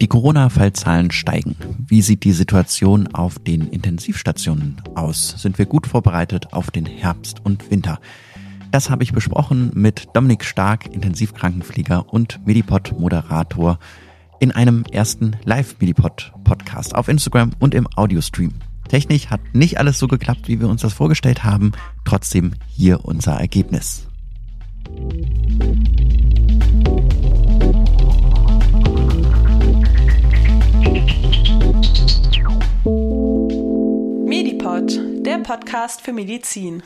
Die Corona-Fallzahlen steigen. Wie sieht die Situation auf den Intensivstationen aus? Sind wir gut vorbereitet auf den Herbst und Winter? Das habe ich besprochen mit Dominik Stark, Intensivkrankenpfleger und Medipod-Moderator in einem ersten Live-Medipod-Podcast auf Instagram und im Audiostream. Technisch hat nicht alles so geklappt, wie wir uns das vorgestellt haben. Trotzdem hier unser Ergebnis. Medipod, der Podcast für Medizin.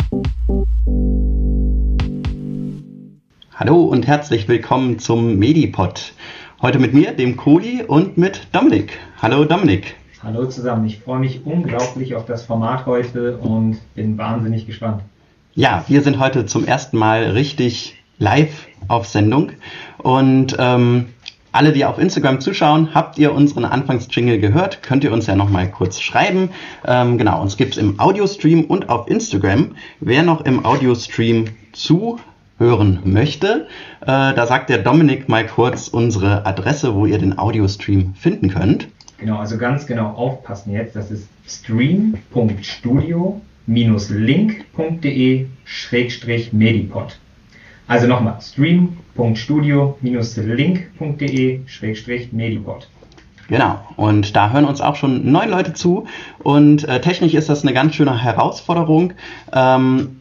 Hallo und herzlich willkommen zum Medipod. Heute mit mir, dem Kohli und mit Dominik. Hallo Dominik. Hallo zusammen, ich freue mich unglaublich auf das Format heute und bin wahnsinnig gespannt. Ja, wir sind heute zum ersten Mal richtig live auf Sendung und ähm, alle, die auf Instagram zuschauen, habt ihr unseren Anfangsjingle gehört? Könnt ihr uns ja nochmal kurz schreiben. Ähm, genau, uns gibt es im Audiostream und auf Instagram. Wer noch im Audiostream zuhören möchte, äh, da sagt der Dominik mal kurz unsere Adresse, wo ihr den Audiostream finden könnt. Genau, also ganz genau aufpassen jetzt. Das ist stream.studio-link.de-medipod. Also nochmal, stream.studio-link.de-medipod. Genau, und da hören uns auch schon neun Leute zu und äh, technisch ist das eine ganz schöne Herausforderung. Ähm,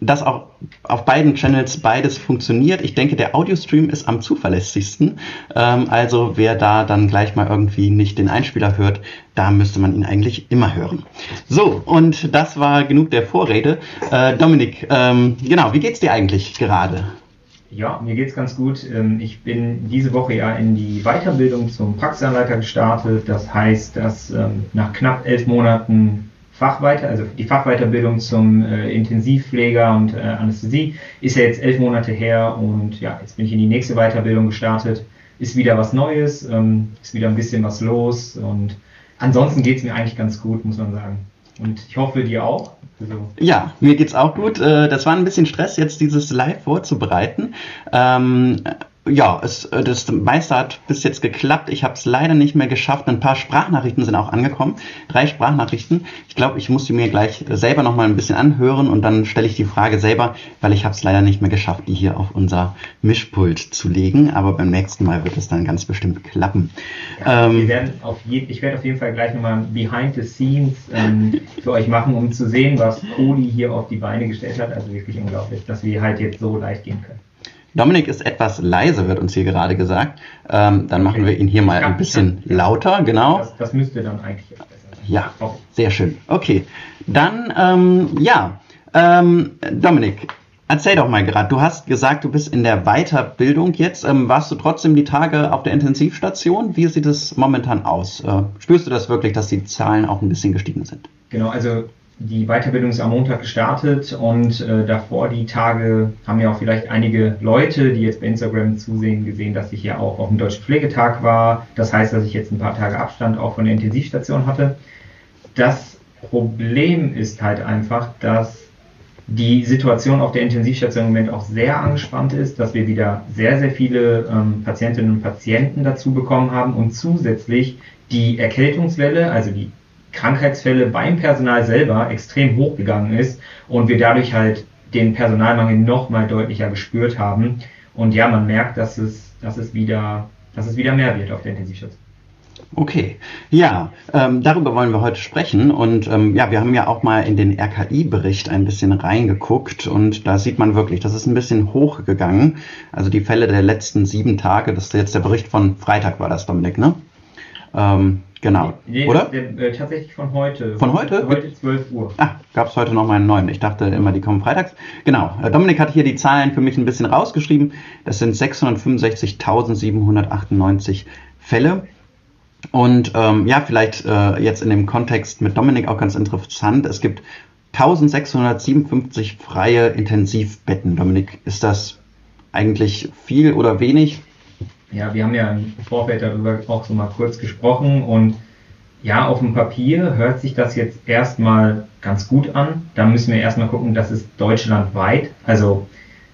dass auch auf beiden Channels beides funktioniert. Ich denke, der Audiostream ist am zuverlässigsten. Ähm, also wer da dann gleich mal irgendwie nicht den Einspieler hört, da müsste man ihn eigentlich immer hören. So, und das war genug der Vorrede. Äh, Dominik, ähm, genau, wie geht's dir eigentlich gerade? Ja, mir geht's ganz gut. Ähm, ich bin diese Woche ja in die Weiterbildung zum Praxisanleiter gestartet. Das heißt, dass ähm, nach knapp elf Monaten Fachweiter, also die Fachweiterbildung zum äh, Intensivpfleger und äh, Anästhesie ist ja jetzt elf Monate her und ja, jetzt bin ich in die nächste Weiterbildung gestartet. Ist wieder was Neues, ähm, ist wieder ein bisschen was los und ansonsten geht es mir eigentlich ganz gut, muss man sagen. Und ich hoffe, dir auch. Also ja, mir geht's auch gut. Äh, das war ein bisschen Stress, jetzt dieses Live vorzubereiten. Ähm, ja, es, äh, das meiste hat bis jetzt geklappt. Ich habe es leider nicht mehr geschafft. Ein paar Sprachnachrichten sind auch angekommen. Drei Sprachnachrichten. Ich glaube, ich muss die mir gleich selber noch mal ein bisschen anhören und dann stelle ich die Frage selber, weil ich habe es leider nicht mehr geschafft, die hier auf unser Mischpult zu legen. Aber beim nächsten Mal wird es dann ganz bestimmt klappen. Ja, ähm, wir werden auf je, ich werde auf jeden Fall gleich nochmal Behind the Scenes ähm, für euch machen, um zu sehen, was Cody hier auf die Beine gestellt hat. Also wirklich unglaublich, dass wir halt jetzt so leicht gehen können. Dominik ist etwas leise, wird uns hier gerade gesagt. Ähm, dann machen wir ihn hier mal ein bisschen lauter, genau. Das, das müsste dann eigentlich jetzt besser sein. Ja, sehr schön. Okay, dann, ähm, ja, ähm, Dominik, erzähl doch mal gerade. Du hast gesagt, du bist in der Weiterbildung jetzt. Ähm, warst du trotzdem die Tage auf der Intensivstation? Wie sieht es momentan aus? Äh, spürst du das wirklich, dass die Zahlen auch ein bisschen gestiegen sind? Genau, also die Weiterbildung ist am Montag gestartet und äh, davor die Tage haben ja auch vielleicht einige Leute, die jetzt bei Instagram zusehen, gesehen, dass ich ja auch auf dem Deutschen Pflegetag war. Das heißt, dass ich jetzt ein paar Tage Abstand auch von der Intensivstation hatte. Das Problem ist halt einfach, dass die Situation auf der Intensivstation im Moment auch sehr angespannt ist, dass wir wieder sehr, sehr viele ähm, Patientinnen und Patienten dazu bekommen haben und zusätzlich die Erkältungswelle, also die Krankheitsfälle beim Personal selber extrem hochgegangen ist und wir dadurch halt den Personalmangel noch mal deutlicher gespürt haben. Und ja, man merkt, dass es, dass es, wieder, dass es wieder mehr wird auf der Intensivstation. Okay, ja, ähm, darüber wollen wir heute sprechen. Und ähm, ja, wir haben ja auch mal in den RKI-Bericht ein bisschen reingeguckt und da sieht man wirklich, das ist ein bisschen hochgegangen. Also die Fälle der letzten sieben Tage, das ist jetzt der Bericht von Freitag, war das, Dominik, ne? Ähm, Genau. Nee, Oder? Der, äh, tatsächlich von heute. Von heute? Heute 12 Uhr. Ah, gab es heute noch mal einen neuen. Ich dachte immer, die kommen freitags. Genau. Äh, Dominik hat hier die Zahlen für mich ein bisschen rausgeschrieben. Das sind 665.798 Fälle. Und ähm, ja, vielleicht äh, jetzt in dem Kontext mit Dominik auch ganz interessant. Es gibt 1657 freie Intensivbetten. Dominik, ist das eigentlich viel oder wenig? Ja, wir haben ja im Vorfeld darüber auch so mal kurz gesprochen und ja, auf dem Papier hört sich das jetzt erstmal ganz gut an. Da müssen wir erstmal gucken, das ist deutschlandweit. Also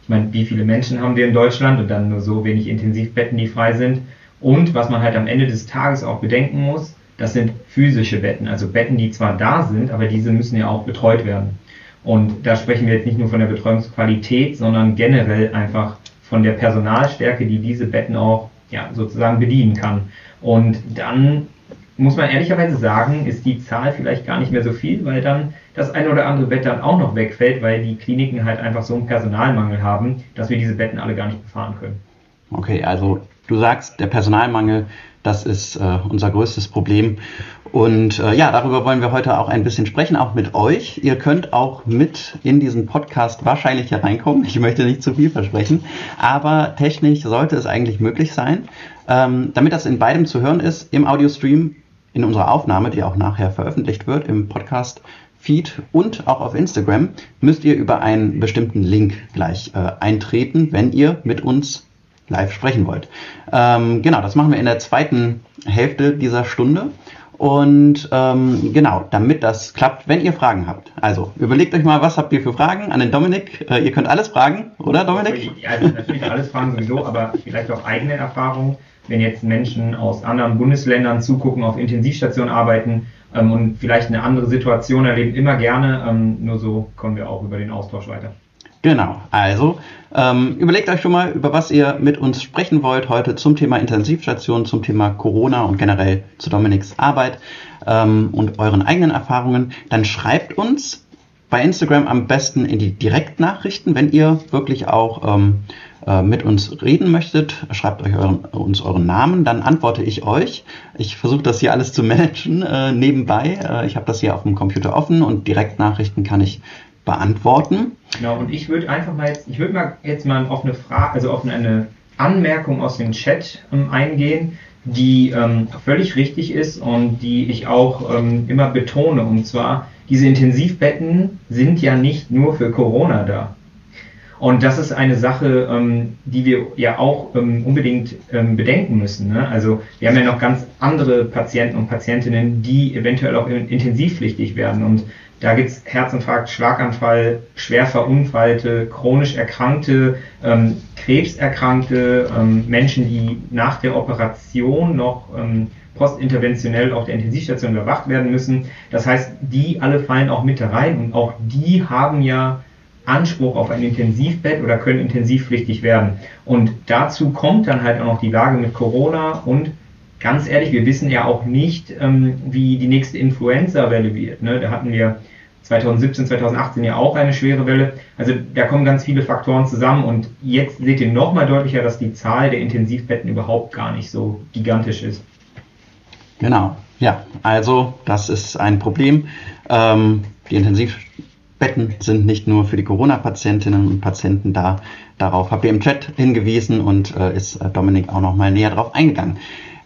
ich meine, wie viele Menschen haben wir in Deutschland und dann nur so wenig Intensivbetten, die frei sind. Und was man halt am Ende des Tages auch bedenken muss, das sind physische Betten, also Betten, die zwar da sind, aber diese müssen ja auch betreut werden. Und da sprechen wir jetzt nicht nur von der Betreuungsqualität, sondern generell einfach von der Personalstärke, die diese Betten auch ja, sozusagen bedienen kann. Und dann muss man ehrlicherweise sagen, ist die Zahl vielleicht gar nicht mehr so viel, weil dann das eine oder andere Bett dann auch noch wegfällt, weil die Kliniken halt einfach so einen Personalmangel haben, dass wir diese Betten alle gar nicht befahren können. Okay, also du sagst, der Personalmangel, das ist äh, unser größtes Problem. Und äh, ja, darüber wollen wir heute auch ein bisschen sprechen, auch mit euch. Ihr könnt auch mit in diesen Podcast wahrscheinlich hereinkommen. Ich möchte nicht zu viel versprechen, aber technisch sollte es eigentlich möglich sein. Ähm, damit das in beidem zu hören ist, im Audiostream, in unserer Aufnahme, die auch nachher veröffentlicht wird, im Podcast Feed und auch auf Instagram, müsst ihr über einen bestimmten Link gleich äh, eintreten, wenn ihr mit uns live sprechen wollt. Ähm, genau, das machen wir in der zweiten Hälfte dieser Stunde. Und ähm, genau, damit das klappt, wenn ihr Fragen habt. Also überlegt euch mal, was habt ihr für Fragen an den Dominik? Äh, ihr könnt alles fragen, oder Dominik? Ja, also natürlich alles fragen sowieso, aber vielleicht auch eigene Erfahrungen. Wenn jetzt Menschen aus anderen Bundesländern zugucken, auf Intensivstationen arbeiten ähm, und vielleicht eine andere Situation erleben, immer gerne. Ähm, nur so kommen wir auch über den Austausch weiter. Genau, also ähm, überlegt euch schon mal, über was ihr mit uns sprechen wollt heute zum Thema Intensivstation, zum Thema Corona und generell zu Dominiks Arbeit ähm, und euren eigenen Erfahrungen. Dann schreibt uns bei Instagram am besten in die Direktnachrichten, wenn ihr wirklich auch ähm, äh, mit uns reden möchtet. Schreibt euch euren, uns euren Namen, dann antworte ich euch. Ich versuche das hier alles zu managen äh, nebenbei. Äh, ich habe das hier auf dem Computer offen und Direktnachrichten kann ich beantworten. Genau, und ich würde einfach mal jetzt, ich würde mal jetzt mal auf eine Frage, also auf eine Anmerkung aus dem Chat ähm, eingehen, die ähm, völlig richtig ist und die ich auch ähm, immer betone. Und zwar, diese Intensivbetten sind ja nicht nur für Corona da. Und das ist eine Sache, ähm, die wir ja auch ähm, unbedingt ähm, bedenken müssen. Ne? Also wir haben ja noch ganz andere Patienten und Patientinnen, die eventuell auch intensivpflichtig werden. Und da gibt's Herzinfarkt, Schlaganfall, schwer Verunfallte, chronisch Erkrankte, ähm, Krebserkrankte, ähm, Menschen, die nach der Operation noch ähm, postinterventionell auf der Intensivstation überwacht werden müssen. Das heißt, die alle fallen auch mit rein und auch die haben ja Anspruch auf ein Intensivbett oder können intensivpflichtig werden. Und dazu kommt dann halt auch noch die Lage mit Corona und ganz ehrlich, wir wissen ja auch nicht, ähm, wie die nächste Influenza-Welle wird. Ne? Da hatten wir 2017, 2018 ja auch eine schwere Welle. Also da kommen ganz viele Faktoren zusammen und jetzt seht ihr nochmal deutlicher, dass die Zahl der Intensivbetten überhaupt gar nicht so gigantisch ist. Genau, ja, also das ist ein Problem. Ähm, die Intensivbetten sind nicht nur für die Corona-Patientinnen und Patienten da. Darauf habt ihr im Chat hingewiesen und äh, ist äh, Dominik auch nochmal näher drauf eingegangen.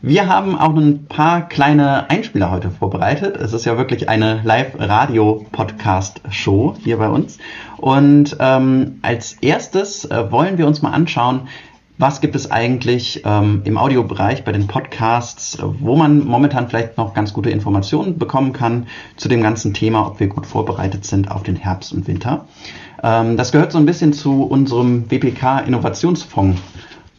Wir haben auch ein paar kleine Einspieler heute vorbereitet. Es ist ja wirklich eine Live-Radio-Podcast-Show hier bei uns. Und ähm, als erstes äh, wollen wir uns mal anschauen, was gibt es eigentlich ähm, im Audiobereich bei den Podcasts, wo man momentan vielleicht noch ganz gute Informationen bekommen kann zu dem ganzen Thema, ob wir gut vorbereitet sind auf den Herbst und Winter. Ähm, das gehört so ein bisschen zu unserem WPK Innovationsfonds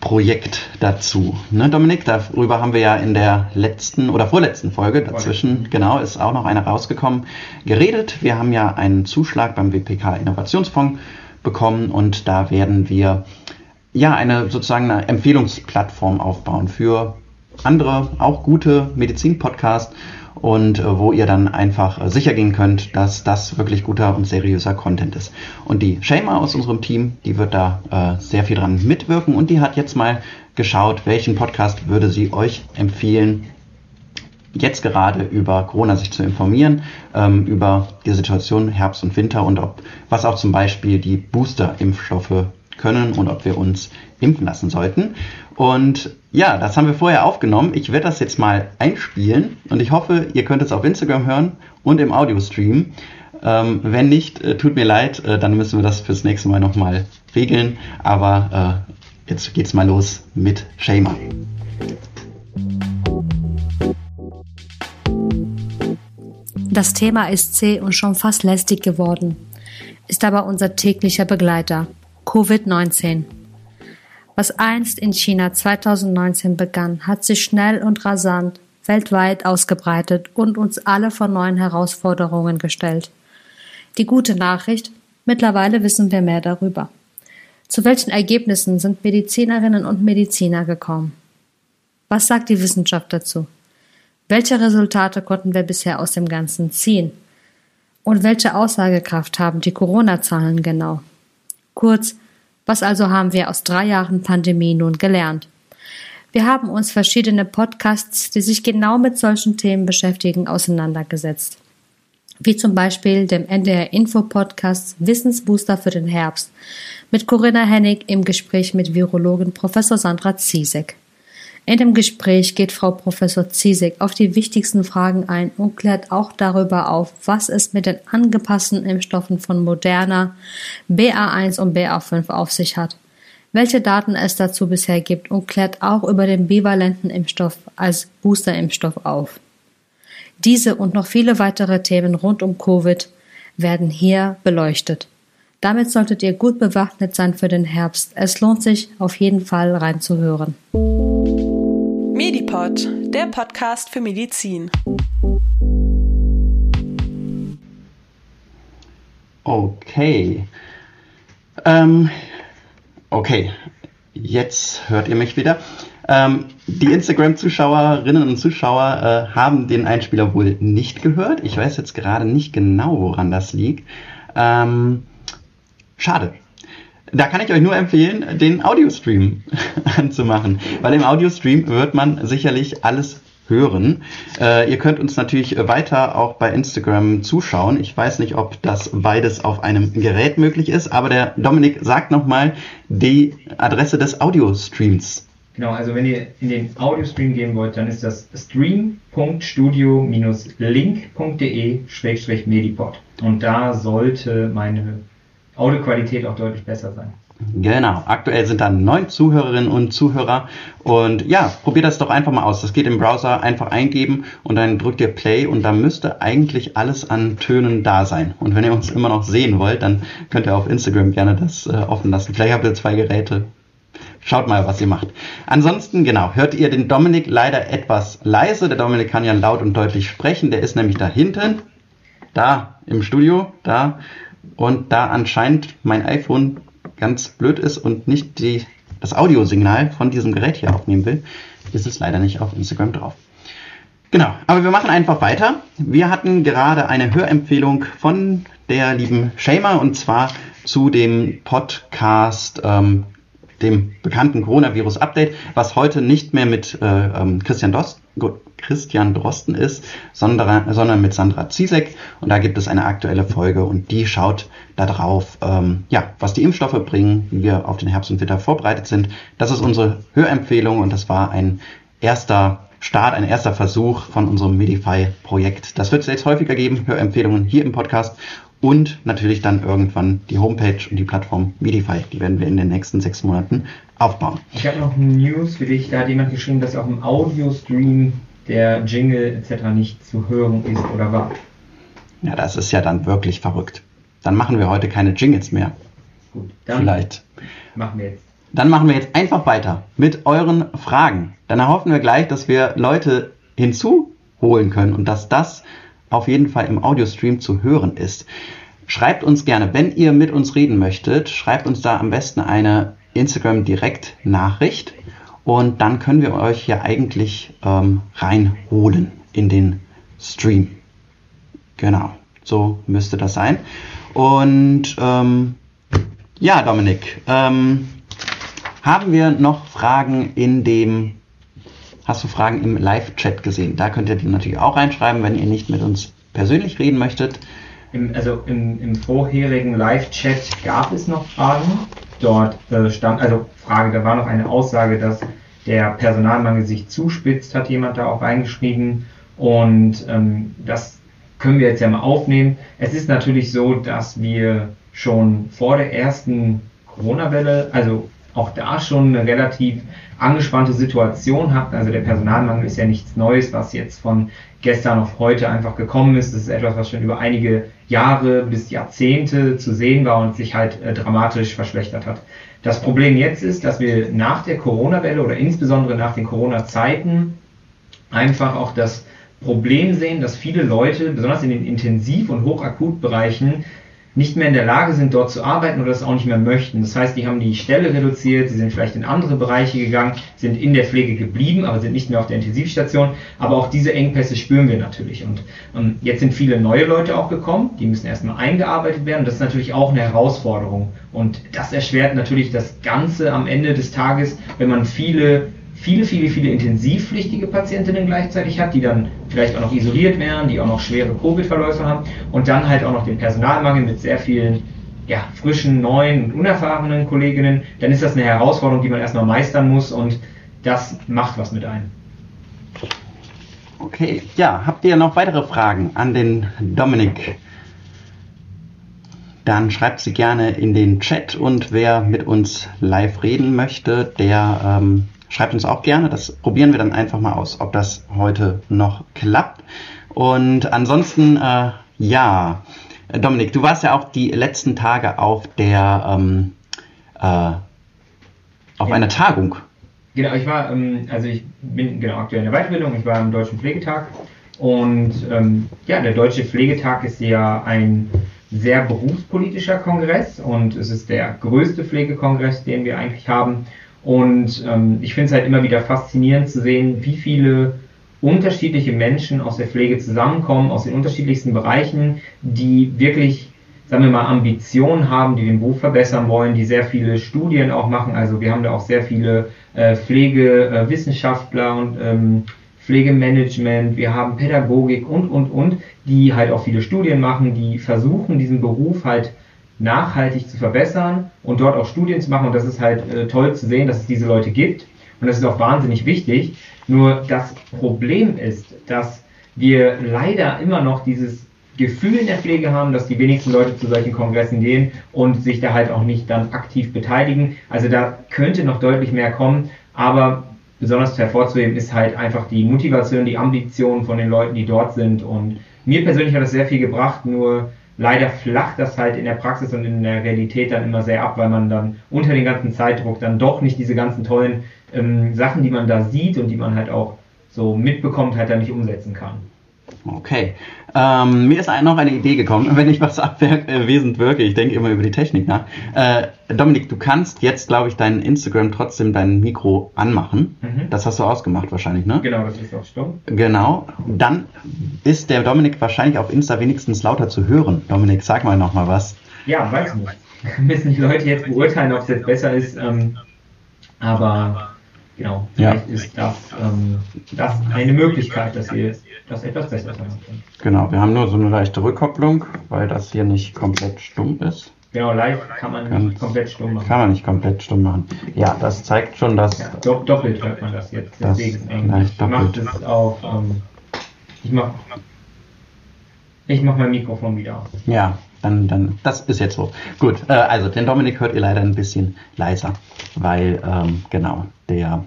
Projekt dazu. Ne, Dominik, darüber haben wir ja in der letzten oder vorletzten Folge dazwischen, genau, ist auch noch eine rausgekommen, geredet. Wir haben ja einen Zuschlag beim WPK Innovationsfonds bekommen und da werden wir ja eine sozusagen eine Empfehlungsplattform aufbauen für andere, auch gute Medizin-Podcasts und äh, wo ihr dann einfach äh, sicher gehen könnt, dass das wirklich guter und seriöser Content ist. Und die Shema aus unserem Team, die wird da äh, sehr viel dran mitwirken und die hat jetzt mal geschaut, welchen Podcast würde sie euch empfehlen, jetzt gerade über Corona sich zu informieren, ähm, über die Situation Herbst und Winter und ob, was auch zum Beispiel die Booster-Impfstoffe können und ob wir uns impfen lassen sollten. Und ja, das haben wir vorher aufgenommen. Ich werde das jetzt mal einspielen und ich hoffe, ihr könnt es auf Instagram hören und im Audio-Stream. Ähm, wenn nicht, äh, tut mir leid, äh, dann müssen wir das fürs nächste Mal nochmal regeln. Aber äh, jetzt geht's mal los mit Shamer. Das Thema ist zäh und schon fast lästig geworden, ist aber unser täglicher Begleiter. Covid-19. Was einst in China 2019 begann, hat sich schnell und rasant weltweit ausgebreitet und uns alle vor neuen Herausforderungen gestellt. Die gute Nachricht, mittlerweile wissen wir mehr darüber. Zu welchen Ergebnissen sind Medizinerinnen und Mediziner gekommen? Was sagt die Wissenschaft dazu? Welche Resultate konnten wir bisher aus dem Ganzen ziehen? Und welche Aussagekraft haben die Corona-Zahlen genau? Kurz, was also haben wir aus drei Jahren Pandemie nun gelernt? Wir haben uns verschiedene Podcasts, die sich genau mit solchen Themen beschäftigen, auseinandergesetzt. Wie zum Beispiel dem NDR Info Podcast Wissensbooster für den Herbst mit Corinna Hennig im Gespräch mit Virologin Professor Sandra Ziesek. In dem Gespräch geht Frau Professor Ziesek auf die wichtigsten Fragen ein und klärt auch darüber auf, was es mit den angepassten Impfstoffen von Moderna, BA1 und BA5 auf sich hat, welche Daten es dazu bisher gibt und klärt auch über den bivalenten Impfstoff als Boosterimpfstoff auf. Diese und noch viele weitere Themen rund um Covid werden hier beleuchtet. Damit solltet ihr gut bewaffnet sein für den Herbst. Es lohnt sich auf jeden Fall reinzuhören. Medipod, der Podcast für Medizin. Okay. Ähm, okay, jetzt hört ihr mich wieder. Ähm, die Instagram-Zuschauerinnen und Zuschauer äh, haben den Einspieler wohl nicht gehört. Ich weiß jetzt gerade nicht genau, woran das liegt. Ähm, schade da kann ich euch nur empfehlen, den Audiostream anzumachen, weil im Audiostream wird man sicherlich alles hören. Äh, ihr könnt uns natürlich weiter auch bei Instagram zuschauen. Ich weiß nicht, ob das beides auf einem Gerät möglich ist, aber der Dominik sagt nochmal die Adresse des Audiostreams. Genau, also wenn ihr in den Audiostream gehen wollt, dann ist das stream.studio-link.de-medipod. Und da sollte meine Audioqualität auch deutlich besser sein. Genau, aktuell sind da neun Zuhörerinnen und Zuhörer und ja, probiert das doch einfach mal aus. Das geht im Browser einfach eingeben und dann drückt ihr Play und da müsste eigentlich alles an Tönen da sein. Und wenn ihr uns immer noch sehen wollt, dann könnt ihr auf Instagram gerne das äh, offen lassen. Vielleicht habt ihr zwei Geräte. Schaut mal, was ihr macht. Ansonsten, genau, hört ihr den Dominik leider etwas leise. Der Dominik kann ja laut und deutlich sprechen. Der ist nämlich da hinten, da im Studio, da und da anscheinend mein iPhone ganz blöd ist und nicht die, das Audiosignal von diesem Gerät hier aufnehmen will, ist es leider nicht auf Instagram drauf. Genau, aber wir machen einfach weiter. Wir hatten gerade eine Hörempfehlung von der lieben Shema und zwar zu dem Podcast ähm, dem bekannten Coronavirus-Update, was heute nicht mehr mit äh, ähm, Christian, Dost, Christian Drosten ist, sondern, sondern mit Sandra Ziesek. Und da gibt es eine aktuelle Folge und die schaut darauf, ähm, ja, was die Impfstoffe bringen, wie wir auf den Herbst und Winter vorbereitet sind. Das ist unsere Hörempfehlung und das war ein erster Start, ein erster Versuch von unserem Medify-Projekt. Das wird es jetzt häufiger geben, Hörempfehlungen hier im Podcast und natürlich dann irgendwann die Homepage und die Plattform Medify. Die werden wir in den nächsten sechs Monaten aufbauen. Ich habe noch News für dich. Da hat jemand geschrieben, dass auch im Audio-Stream der Jingle etc. nicht zu hören ist oder war. Ja, das ist ja dann wirklich verrückt. Dann machen wir heute keine Jingles mehr. Gut, dann Vielleicht. machen wir jetzt. Dann machen wir jetzt einfach weiter mit euren Fragen. Dann erhoffen wir gleich, dass wir Leute hinzuholen können und dass das auf jeden Fall im Audiostream zu hören ist. Schreibt uns gerne, wenn ihr mit uns reden möchtet, schreibt uns da am besten eine Instagram Direkt Nachricht und dann können wir euch hier eigentlich ähm, reinholen in den Stream. Genau, so müsste das sein. Und ähm, ja, Dominik, ähm, haben wir noch Fragen in dem hast du Fragen im Live-Chat gesehen. Da könnt ihr die natürlich auch reinschreiben, wenn ihr nicht mit uns persönlich reden möchtet. Im, also im, im vorherigen Live-Chat gab es noch Fragen. Dort äh, stand, also Frage, da war noch eine Aussage, dass der Personalmangel sich zuspitzt, hat jemand da auch reingeschrieben. Und ähm, das können wir jetzt ja mal aufnehmen. Es ist natürlich so, dass wir schon vor der ersten Corona-Welle, also auch da schon eine relativ angespannte Situation hatten. Also der Personalmangel ist ja nichts Neues, was jetzt von gestern auf heute einfach gekommen ist. Das ist etwas, was schon über einige Jahre bis Jahrzehnte zu sehen war und sich halt äh, dramatisch verschlechtert hat. Das Problem jetzt ist, dass wir nach der Corona-Welle oder insbesondere nach den Corona-Zeiten einfach auch das Problem sehen, dass viele Leute, besonders in den Intensiv- und Hochakutbereichen, nicht mehr in der Lage sind, dort zu arbeiten oder das auch nicht mehr möchten. Das heißt, die haben die Stelle reduziert, sie sind vielleicht in andere Bereiche gegangen, sind in der Pflege geblieben, aber sind nicht mehr auf der Intensivstation. Aber auch diese Engpässe spüren wir natürlich. Und ähm, jetzt sind viele neue Leute auch gekommen, die müssen erstmal eingearbeitet werden. Das ist natürlich auch eine Herausforderung. Und das erschwert natürlich das Ganze am Ende des Tages, wenn man viele viele, viele, viele intensivpflichtige Patientinnen gleichzeitig hat, die dann vielleicht auch noch isoliert werden, die auch noch schwere Covid-Verläufe haben und dann halt auch noch den Personalmangel mit sehr vielen ja, frischen, neuen und unerfahrenen Kolleginnen, dann ist das eine Herausforderung, die man erstmal meistern muss und das macht was mit einem. Okay, ja, habt ihr noch weitere Fragen an den Dominik? Dann schreibt sie gerne in den Chat und wer mit uns live reden möchte, der ähm, Schreibt uns auch gerne, das probieren wir dann einfach mal aus, ob das heute noch klappt. Und ansonsten, äh, ja, Dominik, du warst ja auch die letzten Tage auf der, ähm, äh, auf ja. einer Tagung. Genau, ich war, ähm, also ich bin genau aktuell in der Weiterbildung, ich war am Deutschen Pflegetag und ähm, ja, der Deutsche Pflegetag ist ja ein sehr berufspolitischer Kongress und es ist der größte Pflegekongress, den wir eigentlich haben. Und ähm, ich finde es halt immer wieder faszinierend zu sehen, wie viele unterschiedliche Menschen aus der Pflege zusammenkommen, aus den unterschiedlichsten Bereichen, die wirklich, sagen wir mal, Ambitionen haben, die den Beruf verbessern wollen, die sehr viele Studien auch machen. Also wir haben da auch sehr viele äh, Pflegewissenschaftler und ähm, Pflegemanagement, wir haben Pädagogik und, und, und, die halt auch viele Studien machen, die versuchen, diesen Beruf halt nachhaltig zu verbessern und dort auch Studien zu machen. Und das ist halt äh, toll zu sehen, dass es diese Leute gibt. Und das ist auch wahnsinnig wichtig. Nur das Problem ist, dass wir leider immer noch dieses Gefühl in der Pflege haben, dass die wenigsten Leute zu solchen Kongressen gehen und sich da halt auch nicht dann aktiv beteiligen. Also da könnte noch deutlich mehr kommen, aber besonders hervorzuheben ist halt einfach die Motivation, die Ambition von den Leuten, die dort sind. Und mir persönlich hat das sehr viel gebracht, nur leider flacht das halt in der Praxis und in der Realität dann immer sehr ab, weil man dann unter den ganzen Zeitdruck dann doch nicht diese ganzen tollen ähm, Sachen, die man da sieht und die man halt auch so mitbekommt, halt dann nicht umsetzen kann. Okay. Ähm, mir ist noch eine Idee gekommen, wenn ich was abwesend wirke. Ich denke immer über die Technik nach. Äh, Dominik, du kannst jetzt, glaube ich, dein Instagram trotzdem dein Mikro anmachen. Mhm. Das hast du ausgemacht wahrscheinlich, ne? Genau, das ist auch stumm. Genau. Dann ist der Dominik wahrscheinlich auf Insta wenigstens lauter zu hören. Dominik, sag mal noch mal was. Ja, weiß nicht. Müssen die Leute jetzt beurteilen, ob es jetzt besser ist. Ähm, aber Genau, vielleicht ja. ist das, ähm, das eine Möglichkeit, dass wir das etwas besser machen können. Genau, wir haben nur so eine leichte Rückkopplung, weil das hier nicht komplett stumm ist. Genau, live kann man kann, nicht komplett stumm machen. Kann man nicht komplett stumm machen. Ja, das zeigt schon, dass... Ja, doppelt hört man das jetzt. Deswegen, ähm, ich mache das auf... Ähm, ich mache ich mach mein Mikrofon wieder aus. Ja, dann, dann, das ist jetzt so. Gut, äh, also den Dominik hört ihr leider ein bisschen leiser, weil, ähm, genau, der.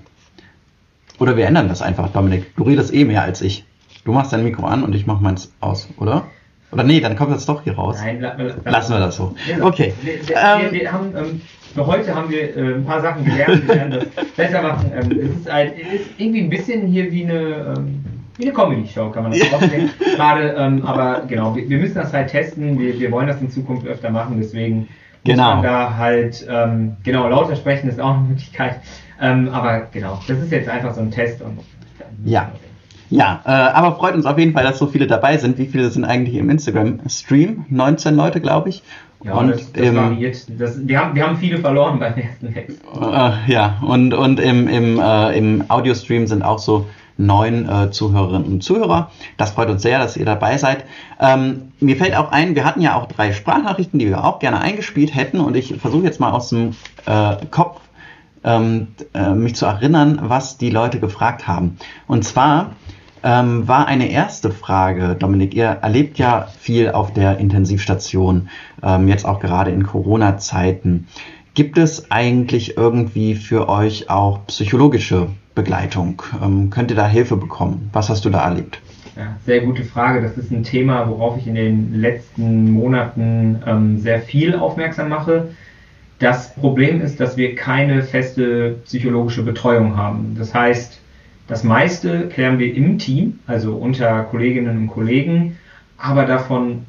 Oder wir ändern das einfach, Dominik. Du redest eh mehr als ich. Du machst dein Mikro an und ich mach meins aus, oder? Oder nee, dann kommt das doch hier raus. Nein, la, la, lassen wir das so. Okay. Wir, wir, ähm, wir haben, ähm, für heute haben wir äh, ein paar Sachen gelernt, wir werden das besser machen. Ähm, es, ist halt, es ist irgendwie ein bisschen hier wie eine ähm, wie eine Comedy-Show, kann man das auch sehen. Gerade, ähm, aber genau, wir, wir, müssen das halt testen. Wir, wir wollen das in Zukunft öfter machen, deswegen genau. muss man da halt, ähm, genau, lauter sprechen ist auch eine Möglichkeit. Ähm, aber genau, das ist jetzt einfach so ein Test. Und, ja. Ja, äh, aber freut uns auf jeden Fall, dass so viele dabei sind. Wie viele sind eigentlich im Instagram-Stream? 19 Leute, glaube ich. Ja, und das, das im, variiert. Das, wir, haben, wir haben viele verloren beim ersten Text. Äh, ja, und, und im, im, äh, im Audio-Stream sind auch so neun äh, Zuhörerinnen und Zuhörer. Das freut uns sehr, dass ihr dabei seid. Ähm, mir fällt auch ein, wir hatten ja auch drei Sprachnachrichten, die wir auch gerne eingespielt hätten und ich versuche jetzt mal aus dem äh, Kopf ähm, äh, mich zu erinnern, was die Leute gefragt haben. Und zwar ähm, war eine erste Frage, Dominik, ihr erlebt ja viel auf der Intensivstation, ähm, jetzt auch gerade in Corona-Zeiten. Gibt es eigentlich irgendwie für euch auch psychologische Begleitung? Ähm, könnt ihr da Hilfe bekommen? Was hast du da erlebt? Ja, sehr gute Frage. Das ist ein Thema, worauf ich in den letzten Monaten ähm, sehr viel aufmerksam mache. Das Problem ist, dass wir keine feste psychologische Betreuung haben. Das heißt, das meiste klären wir im Team, also unter Kolleginnen und Kollegen, aber davon,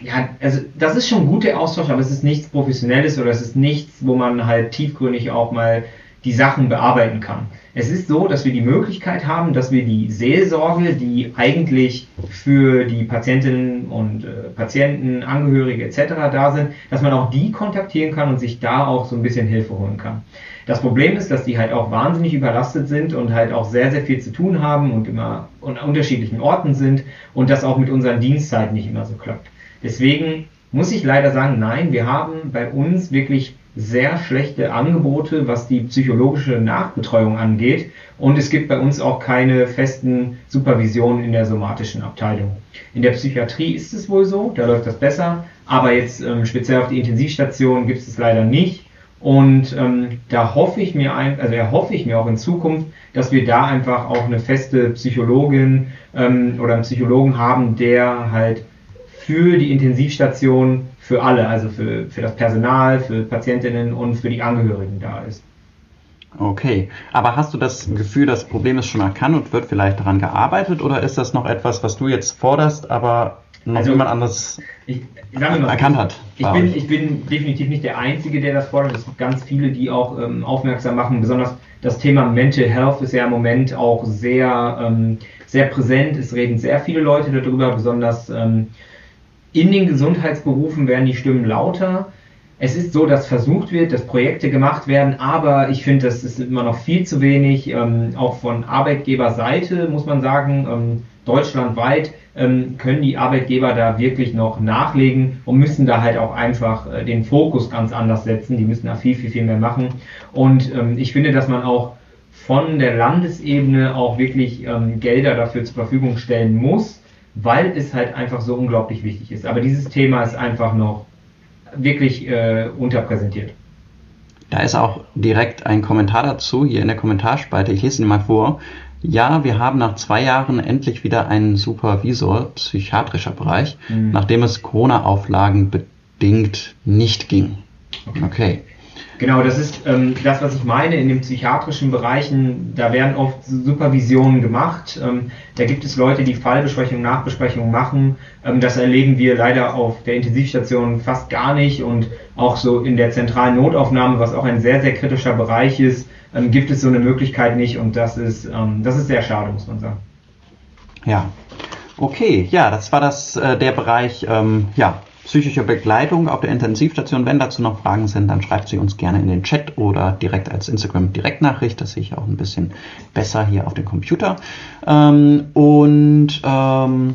ja, also das ist schon gut der Austausch, aber es ist nichts Professionelles oder es ist nichts, wo man halt tiefgründig auch mal die Sachen bearbeiten kann. Es ist so, dass wir die Möglichkeit haben, dass wir die Seelsorge, die eigentlich für die Patientinnen und äh, Patienten, Angehörige etc. da sind, dass man auch die kontaktieren kann und sich da auch so ein bisschen Hilfe holen kann. Das Problem ist, dass die halt auch wahnsinnig überlastet sind und halt auch sehr, sehr viel zu tun haben und immer an unterschiedlichen Orten sind und das auch mit unseren Dienstzeiten nicht immer so klappt. Deswegen muss ich leider sagen, nein, wir haben bei uns wirklich sehr schlechte Angebote, was die psychologische Nachbetreuung angeht. Und es gibt bei uns auch keine festen Supervisionen in der somatischen Abteilung. In der Psychiatrie ist es wohl so, da läuft das besser, aber jetzt ähm, speziell auf die Intensivstation gibt es es leider nicht. Und ähm, da hoffe ich mir ein, also erhoffe ich mir auch in Zukunft, dass wir da einfach auch eine feste Psychologin ähm, oder einen Psychologen haben, der halt für die Intensivstation für alle, also für, für das Personal, für Patientinnen und für die Angehörigen da ist. Okay, aber hast du das Gefühl, das Problem ist schon erkannt und wird vielleicht daran gearbeitet oder ist das noch etwas, was du jetzt forderst, aber noch also, jemand anderes ich, mal, erkannt hat? Ich bin, ich bin definitiv nicht der Einzige, der das fordert. Es gibt ganz viele, die auch ähm, aufmerksam machen. Besonders das Thema Mental Health ist ja im Moment auch sehr, ähm, sehr präsent. Es reden sehr viele Leute darüber, besonders ähm, in den Gesundheitsberufen werden die Stimmen lauter. Es ist so, dass versucht wird, dass Projekte gemacht werden, aber ich finde, das ist immer noch viel zu wenig. Ähm, auch von Arbeitgeberseite muss man sagen, ähm, deutschlandweit ähm, können die Arbeitgeber da wirklich noch nachlegen und müssen da halt auch einfach äh, den Fokus ganz anders setzen. Die müssen da viel, viel, viel mehr machen. Und ähm, ich finde, dass man auch von der Landesebene auch wirklich ähm, Gelder dafür zur Verfügung stellen muss, weil es halt einfach so unglaublich wichtig ist. Aber dieses Thema ist einfach noch wirklich äh, unterpräsentiert. Da ist auch direkt ein Kommentar dazu hier in der Kommentarspalte. Ich lese ihn mal vor. Ja, wir haben nach zwei Jahren endlich wieder einen Supervisor, psychiatrischer Bereich, mhm. nachdem es Corona-Auflagen bedingt nicht ging. Okay. okay. Genau, das ist ähm, das, was ich meine. In den psychiatrischen Bereichen, da werden oft Supervisionen gemacht. Ähm, da gibt es Leute, die Fallbesprechungen, Nachbesprechungen machen. Ähm, das erleben wir leider auf der Intensivstation fast gar nicht. Und auch so in der zentralen Notaufnahme, was auch ein sehr, sehr kritischer Bereich ist, ähm, gibt es so eine Möglichkeit nicht. Und das ist, ähm, das ist sehr schade, muss man sagen. Ja. Okay, ja, das war das äh, der Bereich ähm, ja, psychische Begleitung auf der Intensivstation. Wenn dazu noch Fragen sind, dann schreibt sie uns gerne in den Chat oder direkt als Instagram-Direktnachricht. Das sehe ich auch ein bisschen besser hier auf dem Computer. Ähm, und ähm,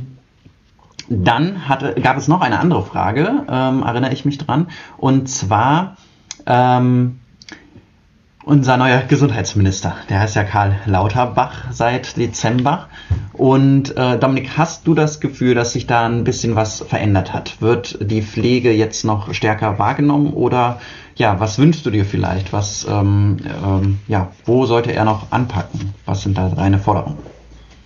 dann hatte, gab es noch eine andere Frage, ähm, erinnere ich mich dran. Und zwar, ähm, unser neuer Gesundheitsminister. Der heißt ja Karl Lauterbach seit Dezember. Und äh, Dominik, hast du das Gefühl, dass sich da ein bisschen was verändert hat? Wird die Pflege jetzt noch stärker wahrgenommen oder ja, was wünschst du dir vielleicht? Was, ähm, ähm, ja, wo sollte er noch anpacken? Was sind da deine Forderungen?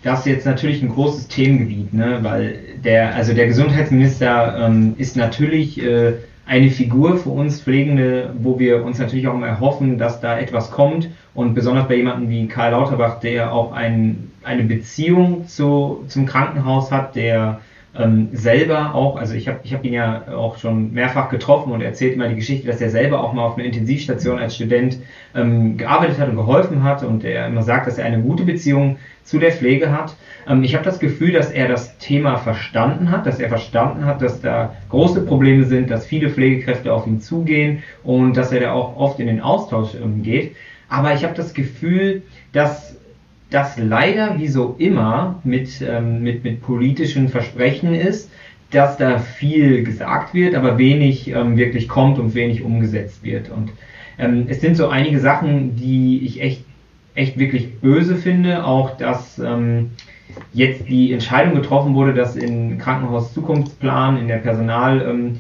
Das ist jetzt natürlich ein großes Themengebiet, ne? weil der, also der Gesundheitsminister ähm, ist natürlich äh, eine Figur für uns Pflegende, wo wir uns natürlich auch immer erhoffen, dass da etwas kommt. Und besonders bei jemandem wie Karl Lauterbach, der auch ein, eine Beziehung zu, zum Krankenhaus hat, der ähm, selber auch, also ich habe ich hab ihn ja auch schon mehrfach getroffen und erzählt immer die Geschichte, dass er selber auch mal auf einer Intensivstation als Student ähm, gearbeitet hat und geholfen hat und er immer sagt, dass er eine gute Beziehung zu der Pflege hat. Ähm, ich habe das Gefühl, dass er das Thema verstanden hat, dass er verstanden hat, dass da große Probleme sind, dass viele Pflegekräfte auf ihn zugehen und dass er da auch oft in den Austausch ähm, geht. Aber ich habe das Gefühl, dass das leider wie so immer mit, ähm, mit, mit politischen Versprechen ist, dass da viel gesagt wird, aber wenig ähm, wirklich kommt und wenig umgesetzt wird. Und ähm, es sind so einige Sachen, die ich echt, echt wirklich böse finde. Auch, dass ähm, jetzt die Entscheidung getroffen wurde, dass im Krankenhaus Zukunftsplan, in der Personal, ähm,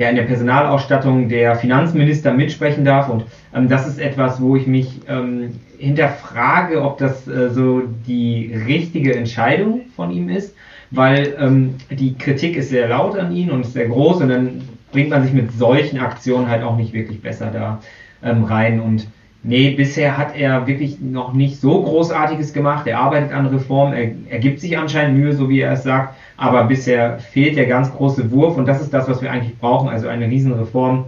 ja, in der Personalausstattung der Finanzminister mitsprechen darf. Und ähm, das ist etwas, wo ich mich ähm, hinterfrage, ob das äh, so die richtige Entscheidung von ihm ist, weil ähm, die Kritik ist sehr laut an ihn und ist sehr groß und dann bringt man sich mit solchen Aktionen halt auch nicht wirklich besser da ähm, rein. Und nee, bisher hat er wirklich noch nicht so Großartiges gemacht. Er arbeitet an Reformen, er, er gibt sich anscheinend Mühe, so wie er es sagt, aber bisher fehlt der ganz große Wurf und das ist das, was wir eigentlich brauchen, also eine Riesenreform.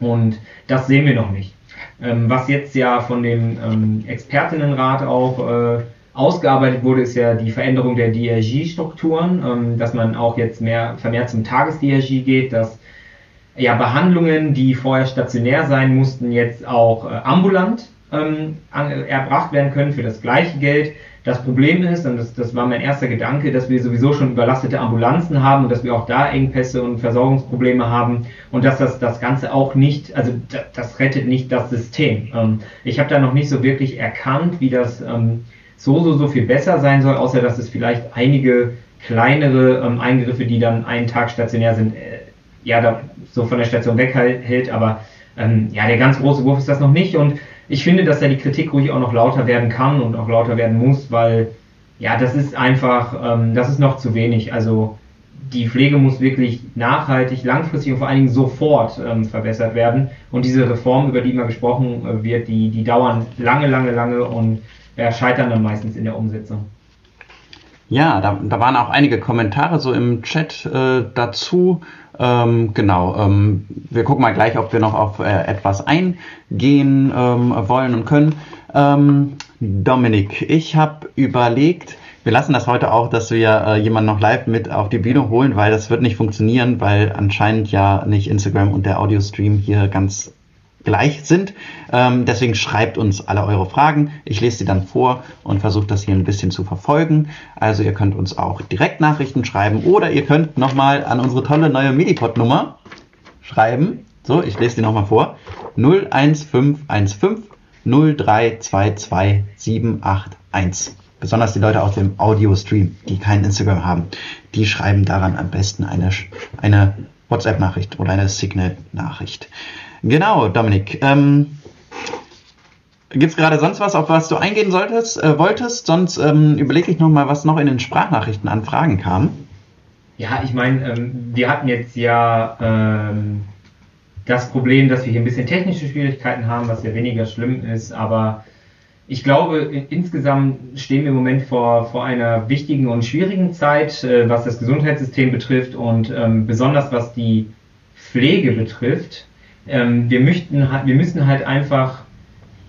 Und das sehen wir noch nicht. Ähm, was jetzt ja von dem ähm, Expertinnenrat auch äh, ausgearbeitet wurde, ist ja die Veränderung der DRG-Strukturen, ähm, dass man auch jetzt mehr vermehrt zum Tages-DRG geht, dass ja, Behandlungen, die vorher stationär sein mussten, jetzt auch äh, ambulant ähm, erbracht werden können für das gleiche Geld. Das Problem ist, und das, das war mein erster Gedanke, dass wir sowieso schon überlastete Ambulanzen haben und dass wir auch da Engpässe und Versorgungsprobleme haben und dass das das Ganze auch nicht, also das, das rettet nicht das System. Ähm, ich habe da noch nicht so wirklich erkannt, wie das ähm, so, so, so viel besser sein soll, außer dass es vielleicht einige kleinere ähm, Eingriffe, die dann einen Tag stationär sind, äh, ja, da so von der Station weghält, aber ähm, ja, der ganz große Wurf ist das noch nicht und ich finde, dass da die Kritik ruhig auch noch lauter werden kann und auch lauter werden muss, weil ja, das ist einfach, ähm, das ist noch zu wenig. Also die Pflege muss wirklich nachhaltig, langfristig und vor allen Dingen sofort ähm, verbessert werden. Und diese Reformen, über die immer gesprochen äh, wird, die, die dauern lange, lange, lange und ja, scheitern dann meistens in der Umsetzung. Ja, da, da waren auch einige Kommentare so im Chat äh, dazu. Ähm, genau, ähm, wir gucken mal gleich, ob wir noch auf äh, etwas eingehen ähm, wollen und können. Ähm, Dominik, ich habe überlegt, wir lassen das heute auch, dass wir äh, jemanden noch live mit auf die Bühne holen, weil das wird nicht funktionieren, weil anscheinend ja nicht Instagram und der Audio-Stream hier ganz gleich sind. Ähm, deswegen schreibt uns alle eure Fragen. Ich lese sie dann vor und versuche das hier ein bisschen zu verfolgen. Also ihr könnt uns auch direkt Nachrichten schreiben oder ihr könnt nochmal an unsere tolle neue Medipod-Nummer schreiben. So, ich lese die nochmal vor. 01515 0322781. Besonders die Leute aus dem Audio-Stream, die kein Instagram haben, die schreiben daran am besten eine, eine WhatsApp-Nachricht oder eine Signal-Nachricht. Genau, Dominik. Ähm, Gibt es gerade sonst was, auf was du eingehen solltest, äh, wolltest? Sonst ähm, überlege ich nochmal, was noch in den Sprachnachrichten an Fragen kam. Ja, ich meine, ähm, wir hatten jetzt ja ähm, das Problem, dass wir hier ein bisschen technische Schwierigkeiten haben, was ja weniger schlimm ist, aber ich glaube, insgesamt stehen wir im Moment vor, vor einer wichtigen und schwierigen Zeit, äh, was das Gesundheitssystem betrifft und ähm, besonders was die Pflege betrifft. Ähm, wir, möchten, wir müssen halt einfach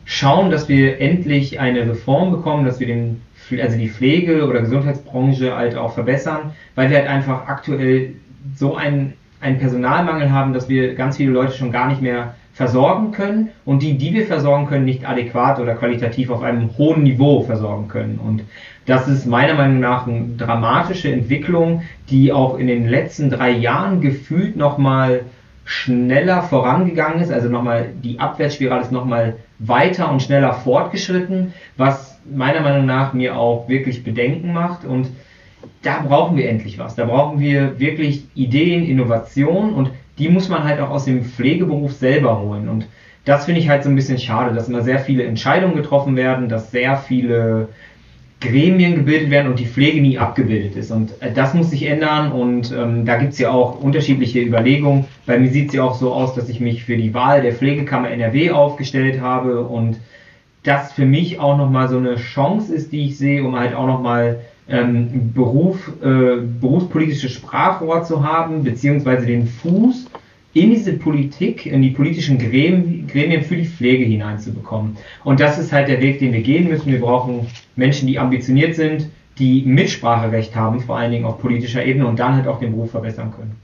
schauen, dass wir endlich eine Reform bekommen, dass wir den, also die Pflege oder Gesundheitsbranche halt auch verbessern, weil wir halt einfach aktuell so einen, einen Personalmangel haben, dass wir ganz viele Leute schon gar nicht mehr versorgen können und die, die wir versorgen können, nicht adäquat oder qualitativ auf einem hohen Niveau versorgen können. Und das ist meiner Meinung nach eine dramatische Entwicklung, die auch in den letzten drei Jahren gefühlt nochmal schneller vorangegangen ist, also nochmal die Abwärtsspirale ist nochmal weiter und schneller fortgeschritten, was meiner Meinung nach mir auch wirklich Bedenken macht und da brauchen wir endlich was. Da brauchen wir wirklich Ideen, Innovationen und die muss man halt auch aus dem Pflegeberuf selber holen. Und das finde ich halt so ein bisschen schade, dass immer sehr viele Entscheidungen getroffen werden, dass sehr viele Gremien gebildet werden und die Pflege nie abgebildet ist. Und äh, das muss sich ändern und ähm, da gibt es ja auch unterschiedliche Überlegungen. Bei mir sieht es ja auch so aus, dass ich mich für die Wahl der Pflegekammer NRW aufgestellt habe und das für mich auch nochmal so eine Chance ist, die ich sehe, um halt auch nochmal ähm, Beruf, äh, berufspolitisches Sprachrohr zu haben, beziehungsweise den Fuß in diese Politik, in die politischen Gremien für die Pflege hineinzubekommen. Und das ist halt der Weg, den wir gehen müssen. Wir brauchen Menschen, die ambitioniert sind, die Mitspracherecht haben, vor allen Dingen auf politischer Ebene und dann halt auch den Beruf verbessern können.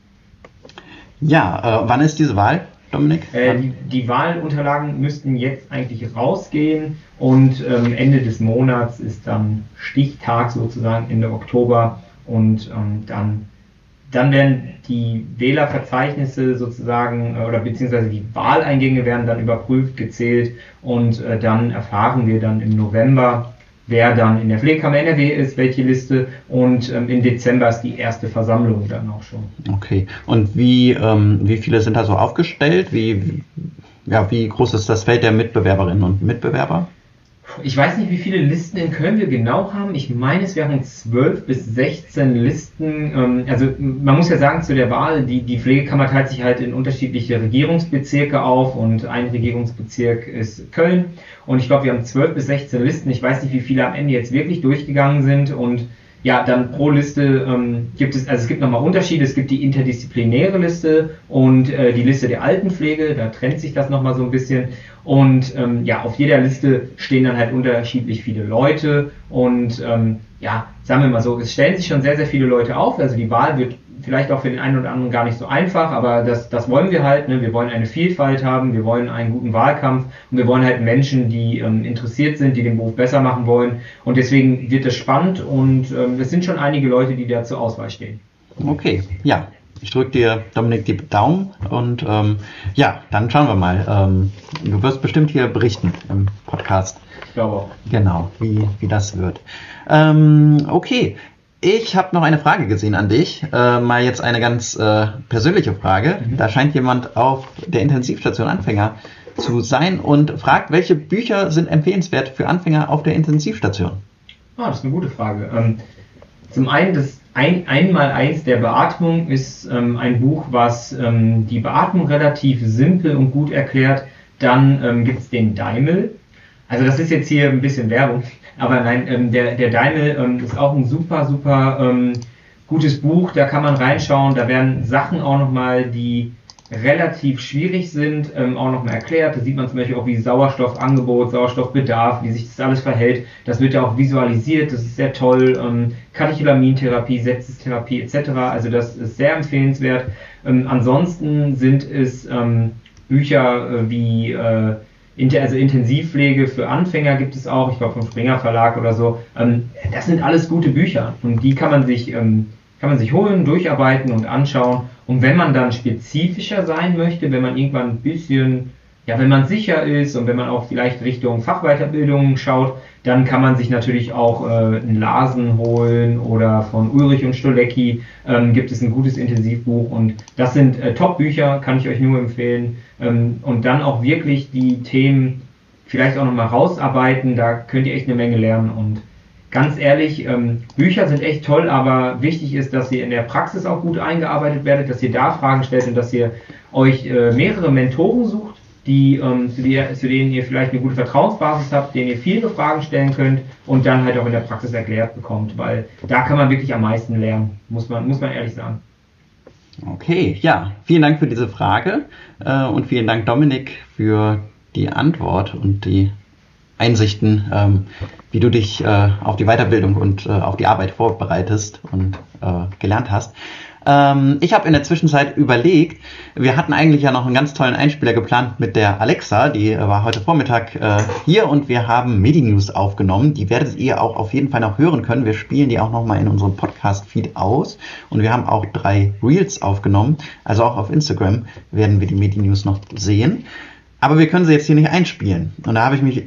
Ja, äh, wann ist diese Wahl, Dominik? Äh, die, die, Wahlunterlagen müssten jetzt eigentlich rausgehen und ähm, Ende des Monats ist dann Stichtag sozusagen Ende Oktober und ähm, dann dann werden die Wählerverzeichnisse sozusagen äh, oder beziehungsweise die Wahleingänge werden dann überprüft, gezählt und äh, dann erfahren wir dann im November, wer dann in der Pflegekammer NRW ist, welche Liste und ähm, im Dezember ist die erste Versammlung dann auch schon. Okay. Und wie, ähm, wie viele sind da so aufgestellt? Wie, ja, wie groß ist das Feld der Mitbewerberinnen und Mitbewerber? Ich weiß nicht, wie viele Listen in Köln wir genau haben. Ich meine, es wären 12 bis 16 Listen. Ähm, also man muss ja sagen, zu der Wahl, die, die Pflegekammer teilt sich halt in unterschiedliche Regierungsbezirke auf und ein Regierungsbezirk ist Köln. Und ich glaube, wir haben 12 bis 16 Listen. Ich weiß nicht, wie viele am Ende jetzt wirklich durchgegangen sind und ja, dann pro Liste ähm, gibt es, also es gibt nochmal Unterschiede. Es gibt die interdisziplinäre Liste und äh, die Liste der Altenpflege. Da trennt sich das nochmal so ein bisschen. Und ähm, ja, auf jeder Liste stehen dann halt unterschiedlich viele Leute. Und ähm, ja, sagen wir mal so, es stellen sich schon sehr, sehr viele Leute auf. Also die Wahl wird vielleicht auch für den einen oder anderen gar nicht so einfach, aber das, das wollen wir halt. Ne? Wir wollen eine Vielfalt haben, wir wollen einen guten Wahlkampf und wir wollen halt Menschen, die ähm, interessiert sind, die den Beruf besser machen wollen. Und deswegen wird es spannend und ähm, es sind schon einige Leute, die da zur Auswahl stehen. Okay, ja. Ich drücke dir, Dominik, die Daumen und ähm, ja, dann schauen wir mal. Ähm, du wirst bestimmt hier berichten im Podcast. Ich glaube auch. Genau, wie, wie das wird. Ähm, okay, ich habe noch eine Frage gesehen an dich. Äh, mal jetzt eine ganz äh, persönliche Frage. Mhm. Da scheint jemand auf der Intensivstation Anfänger zu sein und fragt, welche Bücher sind empfehlenswert für Anfänger auf der Intensivstation? Ah, das ist eine gute Frage. Ähm, zum einen, das ein, Einmaleins der Beatmung ist ähm, ein Buch, was ähm, die Beatmung relativ simpel und gut erklärt. Dann ähm, gibt es den Daimel. Also das ist jetzt hier ein bisschen Werbung. Aber nein, ähm, der, der Daimel ähm, ist auch ein super, super ähm, gutes Buch. Da kann man reinschauen. Da werden Sachen auch nochmal, die relativ schwierig sind, ähm, auch nochmal erklärt. Da sieht man zum Beispiel auch, wie Sauerstoffangebot, Sauerstoffbedarf, wie sich das alles verhält. Das wird ja auch visualisiert. Das ist sehr toll. Ähm, Katecholamintherapie, Sepsistherapie etc. Also das ist sehr empfehlenswert. Ähm, ansonsten sind es ähm, Bücher äh, wie äh, also Intensivpflege für Anfänger gibt es auch, ich glaube vom Springer Verlag oder so. Ähm, das sind alles gute Bücher und die kann man sich ähm, kann man sich holen, durcharbeiten und anschauen. Und wenn man dann spezifischer sein möchte, wenn man irgendwann ein bisschen, ja, wenn man sicher ist und wenn man auch vielleicht Richtung Fachweiterbildung schaut, dann kann man sich natürlich auch äh, ein Lasen holen oder von Ulrich und Stolecki ähm, gibt es ein gutes Intensivbuch und das sind äh, Top-Bücher, kann ich euch nur empfehlen. Ähm, und dann auch wirklich die Themen vielleicht auch nochmal rausarbeiten, da könnt ihr echt eine Menge lernen und ganz ehrlich, ähm, Bücher sind echt toll, aber wichtig ist, dass ihr in der Praxis auch gut eingearbeitet werdet, dass ihr da Fragen stellt und dass ihr euch äh, mehrere Mentoren sucht, die, ähm, zu, die, zu, denen ihr vielleicht eine gute Vertrauensbasis habt, denen ihr viele Fragen stellen könnt und dann halt auch in der Praxis erklärt bekommt, weil da kann man wirklich am meisten lernen, muss man, muss man ehrlich sagen. Okay, ja, vielen Dank für diese Frage äh, und vielen Dank, Dominik, für die Antwort und die Einsichten, ähm, wie du dich äh, auf die Weiterbildung und äh, auf die Arbeit vorbereitest und äh, gelernt hast. Ähm, ich habe in der Zwischenzeit überlegt, wir hatten eigentlich ja noch einen ganz tollen Einspieler geplant mit der Alexa, die war heute Vormittag äh, hier und wir haben Medi-News aufgenommen. Die werdet ihr auch auf jeden Fall noch hören können. Wir spielen die auch nochmal in unserem Podcast-Feed aus und wir haben auch drei Reels aufgenommen. Also auch auf Instagram werden wir die Medi-News noch sehen. Aber wir können sie jetzt hier nicht einspielen. Und da habe ich mich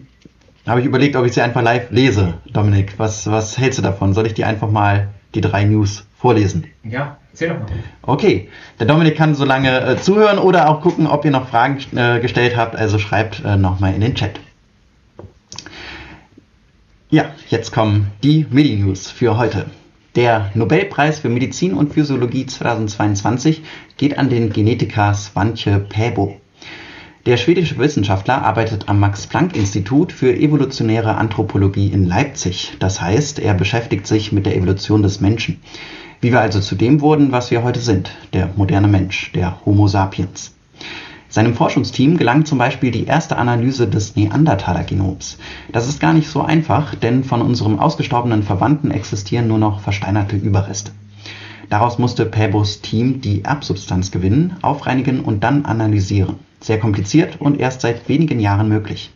habe ich überlegt, ob ich sie einfach live lese. Dominik, was, was hältst du davon? Soll ich die einfach mal die drei News vorlesen? Ja, erzähl doch mal. Okay, der Dominik kann so lange äh, zuhören oder auch gucken, ob ihr noch Fragen äh, gestellt habt. Also schreibt äh, nochmal in den Chat. Ja, jetzt kommen die Medi-News für heute. Der Nobelpreis für Medizin und Physiologie 2022 geht an den Genetiker Svante Pääbo. Der schwedische Wissenschaftler arbeitet am Max-Planck-Institut für evolutionäre Anthropologie in Leipzig. Das heißt, er beschäftigt sich mit der Evolution des Menschen. Wie wir also zu dem wurden, was wir heute sind, der moderne Mensch, der Homo sapiens. Seinem Forschungsteam gelang zum Beispiel die erste Analyse des Neandertaler-Genoms. Das ist gar nicht so einfach, denn von unserem ausgestorbenen Verwandten existieren nur noch versteinerte Überreste. Daraus musste Päbos Team die Erbsubstanz gewinnen, aufreinigen und dann analysieren. Sehr kompliziert und erst seit wenigen Jahren möglich.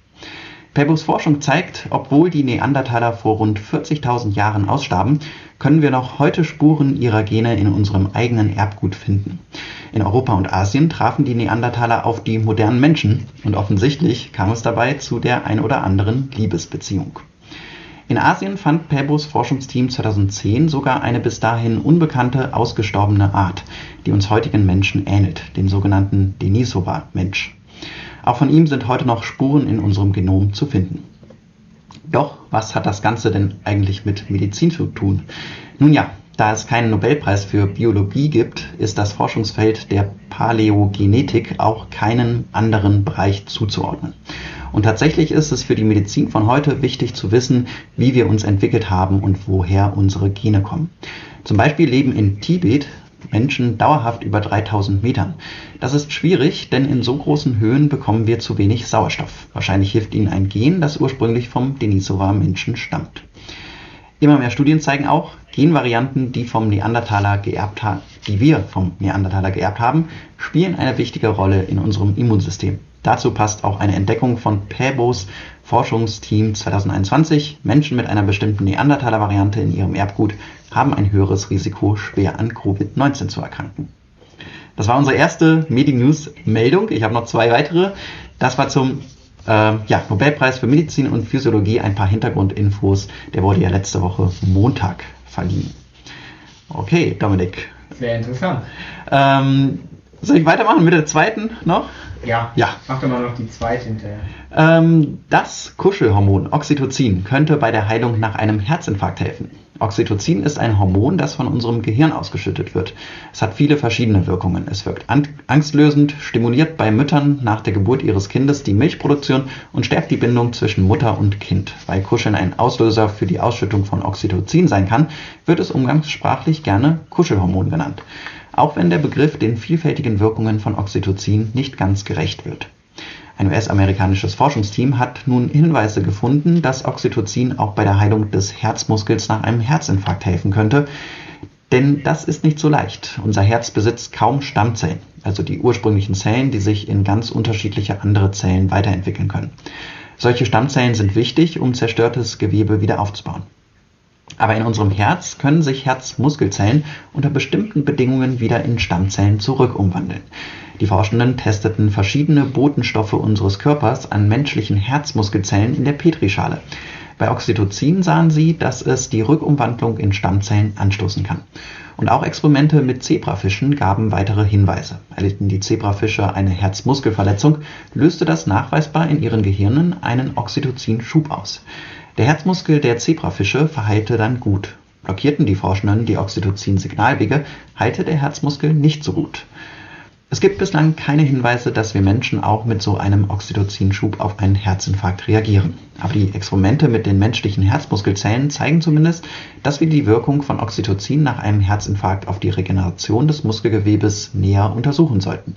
Päbos Forschung zeigt, obwohl die Neandertaler vor rund 40.000 Jahren ausstarben, können wir noch heute Spuren ihrer Gene in unserem eigenen Erbgut finden. In Europa und Asien trafen die Neandertaler auf die modernen Menschen und offensichtlich kam es dabei zu der ein oder anderen Liebesbeziehung. In Asien fand Pebos Forschungsteam 2010 sogar eine bis dahin unbekannte, ausgestorbene Art, die uns heutigen Menschen ähnelt, den sogenannten Denisova-Mensch. Auch von ihm sind heute noch Spuren in unserem Genom zu finden. Doch, was hat das Ganze denn eigentlich mit Medizin zu tun? Nun ja, da es keinen Nobelpreis für Biologie gibt, ist das Forschungsfeld der Paläogenetik auch keinem anderen Bereich zuzuordnen. Und tatsächlich ist es für die Medizin von heute wichtig zu wissen, wie wir uns entwickelt haben und woher unsere Gene kommen. Zum Beispiel leben in Tibet Menschen dauerhaft über 3000 Metern. Das ist schwierig, denn in so großen Höhen bekommen wir zu wenig Sauerstoff. Wahrscheinlich hilft ihnen ein Gen, das ursprünglich vom Denisova-Menschen stammt. Immer mehr Studien zeigen auch, Genvarianten, die vom Neandertaler geerbt die wir vom Neandertaler geerbt haben, spielen eine wichtige Rolle in unserem Immunsystem. Dazu passt auch eine Entdeckung von Päbos Forschungsteam 2021. Menschen mit einer bestimmten Neandertaler-Variante in ihrem Erbgut haben ein höheres Risiko, schwer an Covid-19 zu erkranken. Das war unsere erste Medi-News-Meldung. Ich habe noch zwei weitere. Das war zum äh, ja, Nobelpreis für Medizin und Physiologie. Ein paar Hintergrundinfos. Der wurde ja letzte Woche Montag verliehen. Okay, Dominik. Sehr interessant. Ähm, soll ich weitermachen mit der zweiten noch? Ja, Ja. mach doch mal noch die zweite hinterher. Ähm, das Kuschelhormon Oxytocin könnte bei der Heilung nach einem Herzinfarkt helfen. Oxytocin ist ein Hormon, das von unserem Gehirn ausgeschüttet wird. Es hat viele verschiedene Wirkungen. Es wirkt an- angstlösend, stimuliert bei Müttern nach der Geburt ihres Kindes die Milchproduktion und stärkt die Bindung zwischen Mutter und Kind. Weil Kuscheln ein Auslöser für die Ausschüttung von Oxytocin sein kann, wird es umgangssprachlich gerne Kuschelhormon genannt. Auch wenn der Begriff den vielfältigen Wirkungen von Oxytocin nicht ganz gerecht wird. Ein US-amerikanisches Forschungsteam hat nun Hinweise gefunden, dass Oxytocin auch bei der Heilung des Herzmuskels nach einem Herzinfarkt helfen könnte. Denn das ist nicht so leicht. Unser Herz besitzt kaum Stammzellen, also die ursprünglichen Zellen, die sich in ganz unterschiedliche andere Zellen weiterentwickeln können. Solche Stammzellen sind wichtig, um zerstörtes Gewebe wieder aufzubauen. Aber in unserem Herz können sich Herzmuskelzellen unter bestimmten Bedingungen wieder in Stammzellen zurückumwandeln. Die Forschenden testeten verschiedene Botenstoffe unseres Körpers an menschlichen Herzmuskelzellen in der Petrischale. Bei Oxytocin sahen sie, dass es die Rückumwandlung in Stammzellen anstoßen kann. Und auch Experimente mit Zebrafischen gaben weitere Hinweise. Erlitten die Zebrafische eine Herzmuskelverletzung, löste das nachweisbar in ihren Gehirnen einen Oxytocin-Schub aus. Der Herzmuskel der Zebrafische verheilte dann gut. Blockierten die Forschenden die Oxytocin-Signalwege, heilte der Herzmuskel nicht so gut. Es gibt bislang keine Hinweise, dass wir Menschen auch mit so einem Oxytocin-Schub auf einen Herzinfarkt reagieren. Aber die Experimente mit den menschlichen Herzmuskelzellen zeigen zumindest, dass wir die Wirkung von Oxytocin nach einem Herzinfarkt auf die Regeneration des Muskelgewebes näher untersuchen sollten.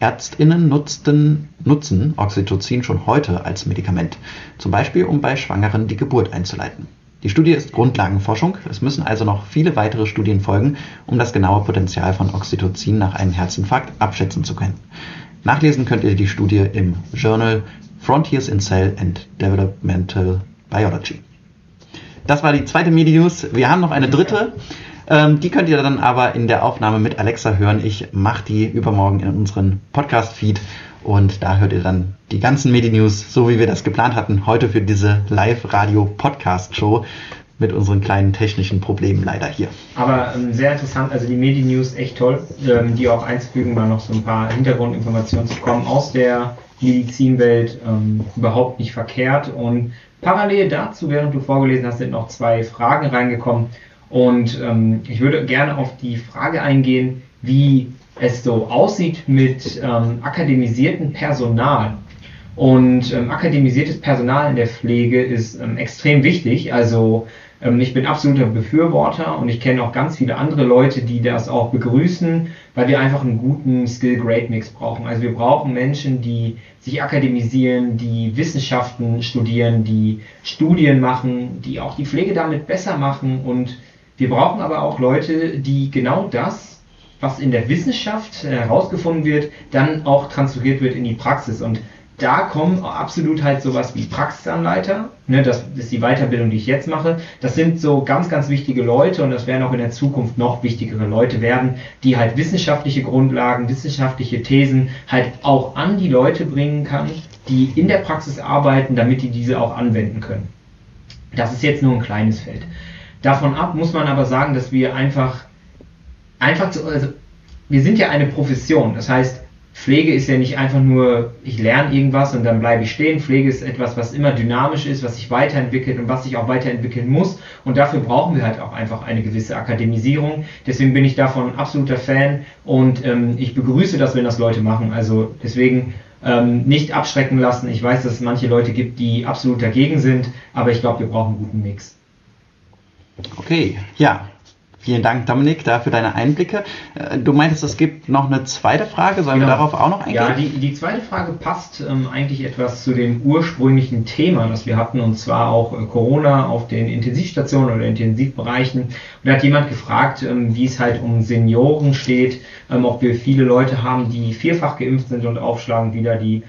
Ärztinnen nutzten, nutzen Oxytocin schon heute als Medikament, zum Beispiel um bei Schwangeren die Geburt einzuleiten. Die Studie ist Grundlagenforschung, es müssen also noch viele weitere Studien folgen, um das genaue Potenzial von Oxytocin nach einem Herzinfarkt abschätzen zu können. Nachlesen könnt ihr die Studie im Journal Frontiers in Cell and Developmental Biology. Das war die zweite Medi-News. Wir haben noch eine dritte. Ähm, die könnt ihr dann aber in der Aufnahme mit Alexa hören. Ich mache die übermorgen in unseren Podcast-Feed und da hört ihr dann die ganzen Medi-News, so wie wir das geplant hatten, heute für diese Live-Radio-Podcast-Show mit unseren kleinen technischen Problemen leider hier. Aber ähm, sehr interessant, also die Medi-News echt toll, ähm, die auch einzufügen, mal noch so ein paar Hintergrundinformationen zu bekommen aus der Medizinwelt, ähm, überhaupt nicht verkehrt. Und parallel dazu, während du vorgelesen hast, sind noch zwei Fragen reingekommen. Und ähm, ich würde gerne auf die Frage eingehen, wie es so aussieht mit ähm, akademisiertem Personal. Und ähm, akademisiertes Personal in der Pflege ist ähm, extrem wichtig. Also ähm, ich bin absoluter Befürworter und ich kenne auch ganz viele andere Leute, die das auch begrüßen, weil wir einfach einen guten Skill-Grade-Mix brauchen. Also wir brauchen Menschen, die sich akademisieren, die Wissenschaften studieren, die Studien machen, die auch die Pflege damit besser machen. Und wir brauchen aber auch Leute, die genau das, was in der Wissenschaft herausgefunden wird, dann auch transferiert wird in die Praxis. Und da kommen absolut halt sowas wie Praxisanleiter, ne, das ist die Weiterbildung, die ich jetzt mache. Das sind so ganz, ganz wichtige Leute und das werden auch in der Zukunft noch wichtigere Leute werden, die halt wissenschaftliche Grundlagen, wissenschaftliche Thesen halt auch an die Leute bringen kann, die in der Praxis arbeiten, damit die diese auch anwenden können. Das ist jetzt nur ein kleines Feld. Davon ab muss man aber sagen, dass wir einfach, einfach zu, also wir sind ja eine Profession. Das heißt, Pflege ist ja nicht einfach nur, ich lerne irgendwas und dann bleibe ich stehen. Pflege ist etwas, was immer dynamisch ist, was sich weiterentwickelt und was sich auch weiterentwickeln muss. Und dafür brauchen wir halt auch einfach eine gewisse Akademisierung. Deswegen bin ich davon absoluter Fan und ähm, ich begrüße das, wenn das Leute machen. Also deswegen ähm, nicht abschrecken lassen. Ich weiß, dass es manche Leute gibt, die absolut dagegen sind, aber ich glaube, wir brauchen einen guten Mix. Okay, ja. Vielen Dank, Dominik, dafür deine Einblicke. Äh, du meintest, es gibt noch eine zweite Frage. Sollen genau. wir darauf auch noch eingehen? Ja, die, die zweite Frage passt ähm, eigentlich etwas zu dem ursprünglichen Thema, das wir hatten, und zwar auch äh, Corona auf den Intensivstationen oder Intensivbereichen. Und da hat jemand gefragt, ähm, wie es halt um Senioren steht, ähm, ob wir viele Leute haben, die vierfach geimpft sind und aufschlagen wieder die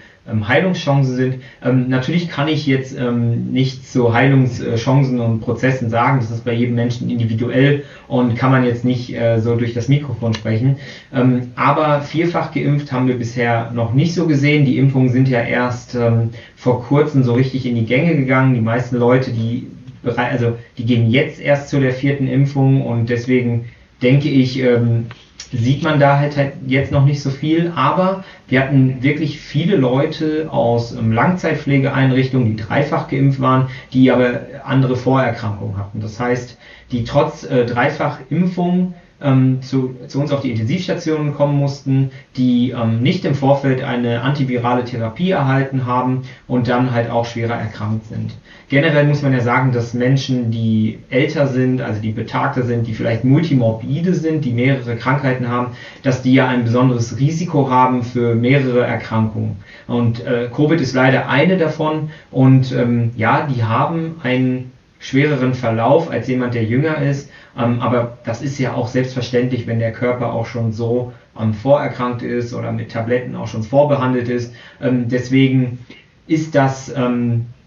Heilungschancen sind. Ähm, natürlich kann ich jetzt ähm, nicht zu Heilungschancen und Prozessen sagen, das ist bei jedem Menschen individuell und kann man jetzt nicht äh, so durch das Mikrofon sprechen. Ähm, aber vierfach geimpft haben wir bisher noch nicht so gesehen. Die Impfungen sind ja erst ähm, vor kurzem so richtig in die Gänge gegangen. Die meisten Leute, die also die gehen jetzt erst zu der vierten Impfung und deswegen denke ich, ähm, sieht man da halt, halt jetzt noch nicht so viel, aber wir hatten wirklich viele Leute aus ähm, Langzeitpflegeeinrichtungen, die dreifach geimpft waren, die aber andere Vorerkrankungen hatten. Das heißt, die trotz äh, Dreifachimpfung ähm, zu, zu uns auf die Intensivstationen kommen mussten, die ähm, nicht im Vorfeld eine antivirale Therapie erhalten haben und dann halt auch schwerer erkrankt sind. Generell muss man ja sagen, dass Menschen, die älter sind, also die betagter sind, die vielleicht multimorbide sind, die mehrere Krankheiten haben, dass die ja ein besonderes Risiko haben für mehrere Erkrankungen. Und äh, Covid ist leider eine davon und ähm, ja, die haben einen schwereren Verlauf als jemand, der jünger ist. Ähm, aber das ist ja auch selbstverständlich, wenn der Körper auch schon so ähm, vorerkrankt ist oder mit Tabletten auch schon vorbehandelt ist. Ähm, deswegen ist das,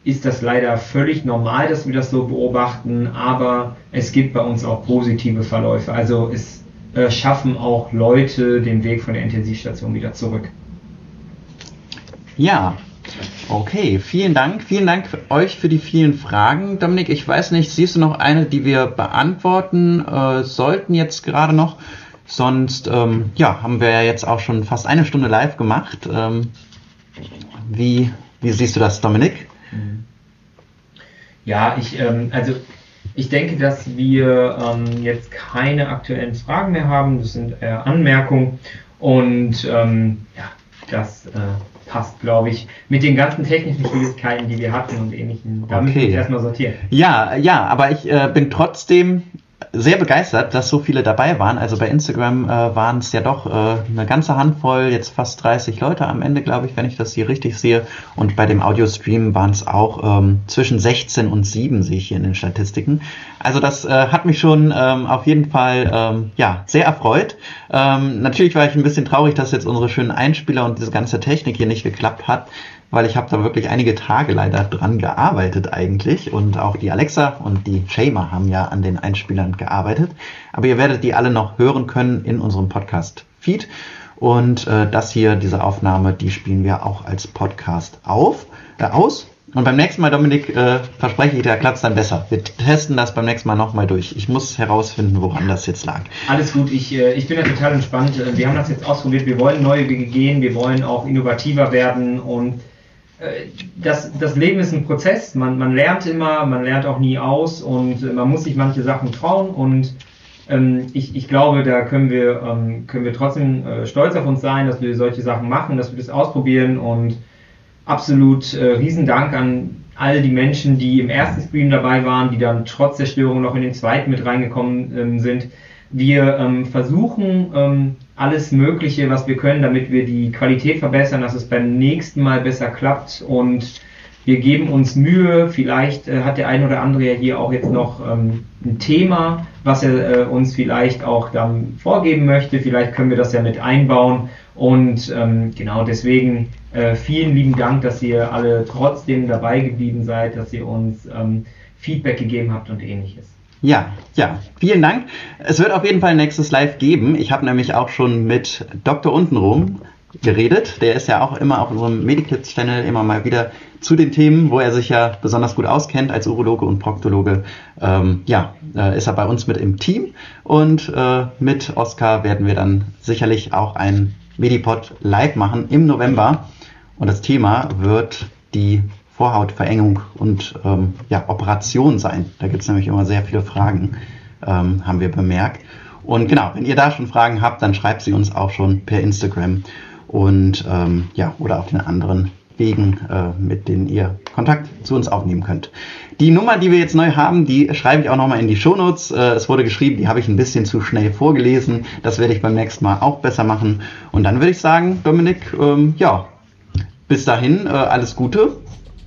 ist das leider völlig normal, dass wir das so beobachten, aber es gibt bei uns auch positive Verläufe. Also es äh, schaffen auch Leute den Weg von der Intensivstation wieder zurück. Ja, Okay, vielen Dank. Vielen Dank für euch für die vielen Fragen. Dominik, ich weiß nicht, siehst du noch eine, die wir beantworten äh, sollten jetzt gerade noch? Sonst, ähm, ja, haben wir ja jetzt auch schon fast eine Stunde live gemacht. Ähm, wie, wie siehst du das, Dominik? Ja, ich, ähm, also ich denke, dass wir ähm, jetzt keine aktuellen Fragen mehr haben. Das sind eher Anmerkungen. Und ähm, ja, das äh, passt, glaube ich, mit den ganzen technischen Schwierigkeiten, die wir hatten und ähnlichen. Da okay. müssen wir erstmal sortieren. Ja, ja, aber ich äh, bin trotzdem sehr begeistert, dass so viele dabei waren. Also bei Instagram äh, waren es ja doch äh, eine ganze Handvoll, jetzt fast 30 Leute am Ende, glaube ich, wenn ich das hier richtig sehe. Und bei dem Audio-Stream waren es auch ähm, zwischen 16 und 7, sehe ich hier in den Statistiken. Also das äh, hat mich schon ähm, auf jeden Fall ähm, ja, sehr erfreut. Ähm, natürlich war ich ein bisschen traurig, dass jetzt unsere schönen Einspieler und diese ganze Technik hier nicht geklappt hat weil ich habe da wirklich einige Tage leider dran gearbeitet eigentlich und auch die Alexa und die Shamer haben ja an den Einspielern gearbeitet. Aber ihr werdet die alle noch hören können in unserem Podcast-Feed. Und äh, das hier, diese Aufnahme, die spielen wir auch als Podcast auf, äh, aus. Und beim nächsten Mal, Dominik, äh, verspreche ich, da klappt dann besser. Wir testen das beim nächsten Mal nochmal durch. Ich muss herausfinden, woran das jetzt lag. Alles gut, ich, äh, ich bin da total entspannt. Wir haben das jetzt ausprobiert. Wir wollen neue Wege gehen, wir wollen auch innovativer werden und äh, das, das Leben ist ein Prozess. Man, man lernt immer, man lernt auch nie aus und äh, man muss sich manche Sachen trauen und ähm, ich, ich glaube, da können wir, ähm, können wir trotzdem äh, stolz auf uns sein, dass wir solche Sachen machen, dass wir das ausprobieren und absolut äh, Riesendank an all die Menschen, die im ersten Stream dabei waren, die dann trotz der Störung noch in den zweiten mit reingekommen ähm, sind. Wir ähm, versuchen ähm, alles Mögliche, was wir können, damit wir die Qualität verbessern, dass es beim nächsten Mal besser klappt und wir geben uns Mühe. Vielleicht äh, hat der ein oder andere ja hier auch jetzt noch ähm, ein Thema, was er äh, uns vielleicht auch dann vorgeben möchte. Vielleicht können wir das ja mit einbauen. Und ähm, genau deswegen äh, vielen lieben Dank, dass ihr alle trotzdem dabei geblieben seid, dass ihr uns ähm, Feedback gegeben habt und ähnliches. Ja, ja, vielen Dank. Es wird auf jeden Fall ein nächstes Live geben. Ich habe nämlich auch schon mit Dr. Untenrum geredet. Der ist ja auch immer auf unserem Medikits-Channel immer mal wieder zu den Themen, wo er sich ja besonders gut auskennt als Urologe und Proktologe. Ähm, ja, äh, ist er bei uns mit im Team und äh, mit Oskar werden wir dann sicherlich auch ein Medipod live machen im November und das Thema wird die Vorhautverengung und ähm, ja, Operation sein. Da gibt es nämlich immer sehr viele Fragen, ähm, haben wir bemerkt. Und genau, wenn ihr da schon Fragen habt, dann schreibt sie uns auch schon per Instagram und ähm, ja, oder auf den anderen Wegen, äh, mit denen ihr Kontakt zu uns aufnehmen könnt. Die Nummer, die wir jetzt neu haben, die schreibe ich auch nochmal in die Shownotes. Äh, es wurde geschrieben, die habe ich ein bisschen zu schnell vorgelesen. Das werde ich beim nächsten Mal auch besser machen. Und dann würde ich sagen, Dominik, ähm, ja, bis dahin äh, alles Gute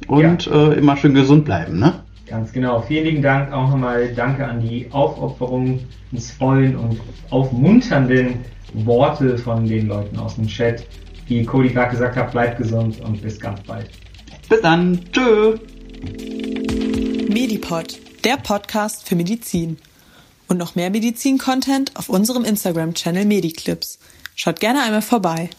und ja. äh, immer schön gesund bleiben. Ne? Ganz genau. Vielen lieben Dank auch nochmal. Danke an die aufopferungsvollen und aufmunternden Worte von den Leuten aus dem Chat. Wie Cody gerade gesagt hat, bleibt gesund und bis ganz bald. Bis dann. Tschö. Medipod, der Podcast für Medizin. Und noch mehr Medizin-Content auf unserem Instagram-Channel Mediclips. Schaut gerne einmal vorbei.